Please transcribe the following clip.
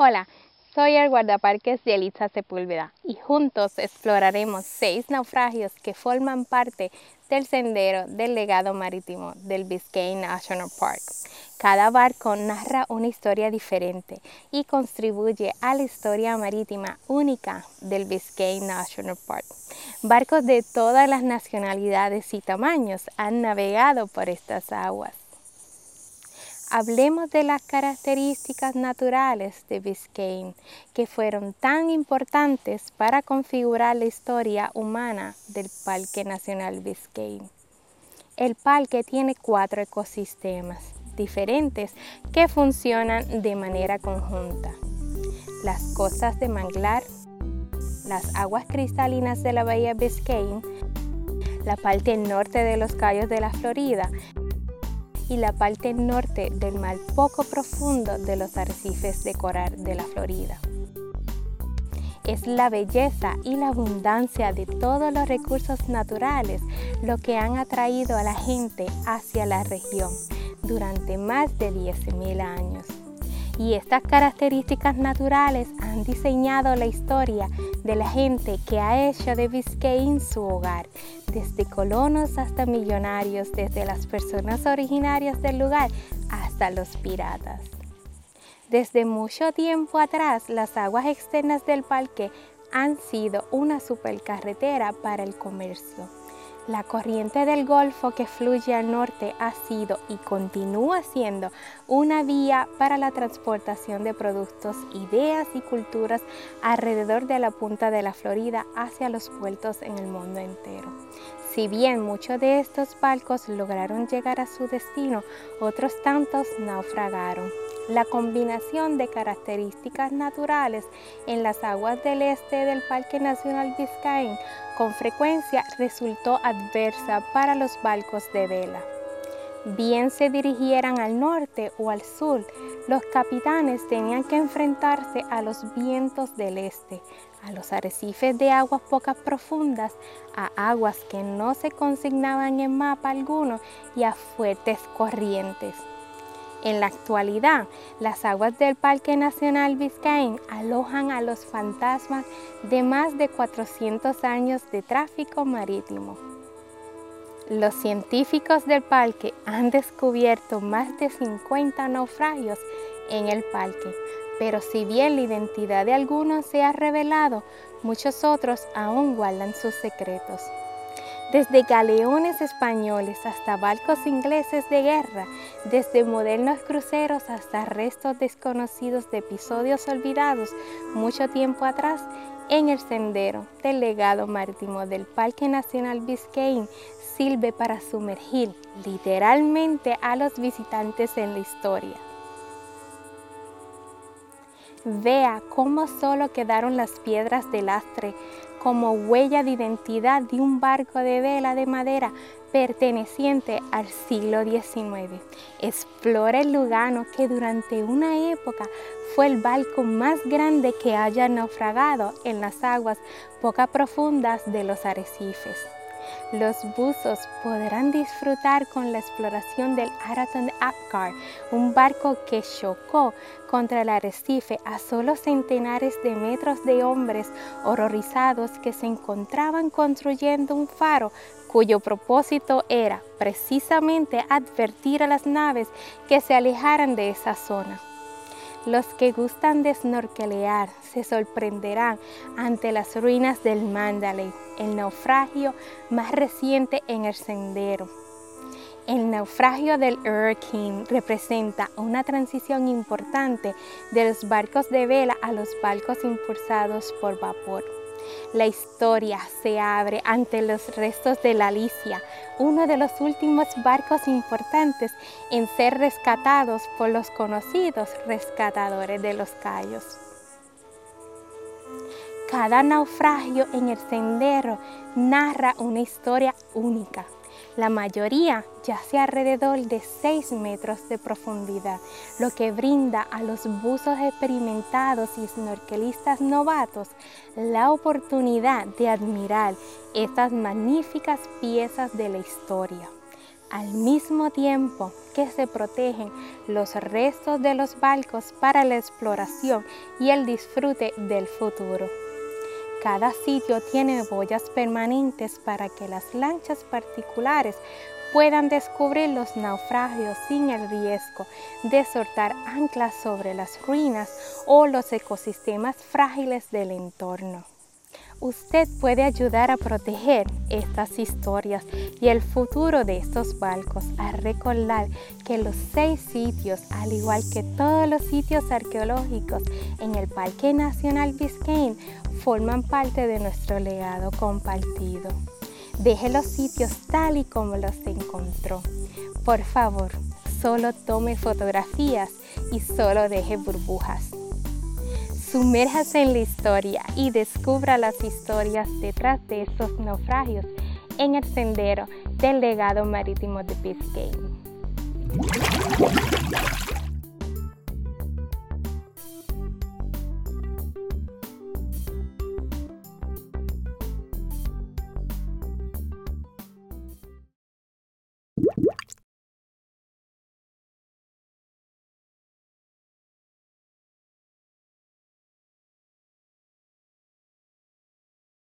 Hola, soy el guardaparques de Elisa Sepúlveda y juntos exploraremos seis naufragios que forman parte del sendero del legado marítimo del Biscayne National Park. Cada barco narra una historia diferente y contribuye a la historia marítima única del Biscayne National Park. Barcos de todas las nacionalidades y tamaños han navegado por estas aguas. Hablemos de las características naturales de Biscayne que fueron tan importantes para configurar la historia humana del Parque Nacional Biscayne. El parque tiene cuatro ecosistemas diferentes que funcionan de manera conjunta. Las costas de manglar, las aguas cristalinas de la bahía Biscayne, la parte norte de los Cayos de la Florida y la parte norte del mar poco profundo de los arrecifes de coral de la Florida. Es la belleza y la abundancia de todos los recursos naturales lo que han atraído a la gente hacia la región durante más de 10.000 años y estas características naturales han diseñado la historia de la gente que ha hecho de Biscayne su hogar, desde colonos hasta millonarios, desde las personas originarias del lugar hasta los piratas. Desde mucho tiempo atrás, las aguas externas del parque han sido una supercarretera para el comercio la corriente del Golfo que fluye al norte ha sido y continúa siendo una vía para la transportación de productos, ideas y culturas alrededor de la punta de la Florida hacia los puertos en el mundo entero. Si bien muchos de estos barcos lograron llegar a su destino, otros tantos naufragaron. La combinación de características naturales en las aguas del este del Parque Nacional Biscayne con frecuencia resultó adversa para los barcos de vela. Bien se dirigieran al norte o al sur, los capitanes tenían que enfrentarse a los vientos del este, a los arrecifes de aguas pocas profundas, a aguas que no se consignaban en mapa alguno y a fuertes corrientes. En la actualidad, las aguas del Parque Nacional Biscayne alojan a los fantasmas de más de 400 años de tráfico marítimo. Los científicos del parque han descubierto más de 50 naufragios en el parque, pero si bien la identidad de algunos se ha revelado, muchos otros aún guardan sus secretos. Desde galeones españoles hasta barcos ingleses de guerra, desde modernos cruceros hasta restos desconocidos de episodios olvidados mucho tiempo atrás, en el sendero del legado marítimo del Parque Nacional Biscayne sirve para sumergir literalmente a los visitantes en la historia. Vea cómo solo quedaron las piedras de lastre como huella de identidad de un barco de vela de madera perteneciente al siglo XIX. Explora el Lugano que durante una época fue el barco más grande que haya naufragado en las aguas poco profundas de los arrecifes. Los buzos podrán disfrutar con la exploración del Araton Apgar, un barco que chocó contra el arrecife a solo centenares de metros de hombres horrorizados que se encontraban construyendo un faro cuyo propósito era precisamente advertir a las naves que se alejaran de esa zona. Los que gustan de snorkelear se sorprenderán ante las ruinas del Mandalay, el naufragio más reciente en el sendero. El naufragio del Hurricane representa una transición importante de los barcos de vela a los barcos impulsados por vapor. La historia se abre ante los restos de la Alicia, uno de los últimos barcos importantes en ser rescatados por los conocidos rescatadores de los Cayos. Cada naufragio en el sendero narra una historia única la mayoría yace alrededor de 6 metros de profundidad, lo que brinda a los buzos experimentados y snorkelistas novatos la oportunidad de admirar estas magníficas piezas de la historia. al mismo tiempo que se protegen los restos de los barcos para la exploración y el disfrute del futuro. Cada sitio tiene boyas permanentes para que las lanchas particulares puedan descubrir los naufragios sin el riesgo de soltar anclas sobre las ruinas o los ecosistemas frágiles del entorno. Usted puede ayudar a proteger estas historias y el futuro de estos barcos a recordar que los seis sitios, al igual que todos los sitios arqueológicos en el Parque Nacional Biscayne, forman parte de nuestro legado compartido. Deje los sitios tal y como los encontró. Por favor, solo tome fotografías y solo deje burbujas. Sumérjase en la historia y descubra las historias detrás de estos naufragios en el sendero del legado marítimo de Biscayne.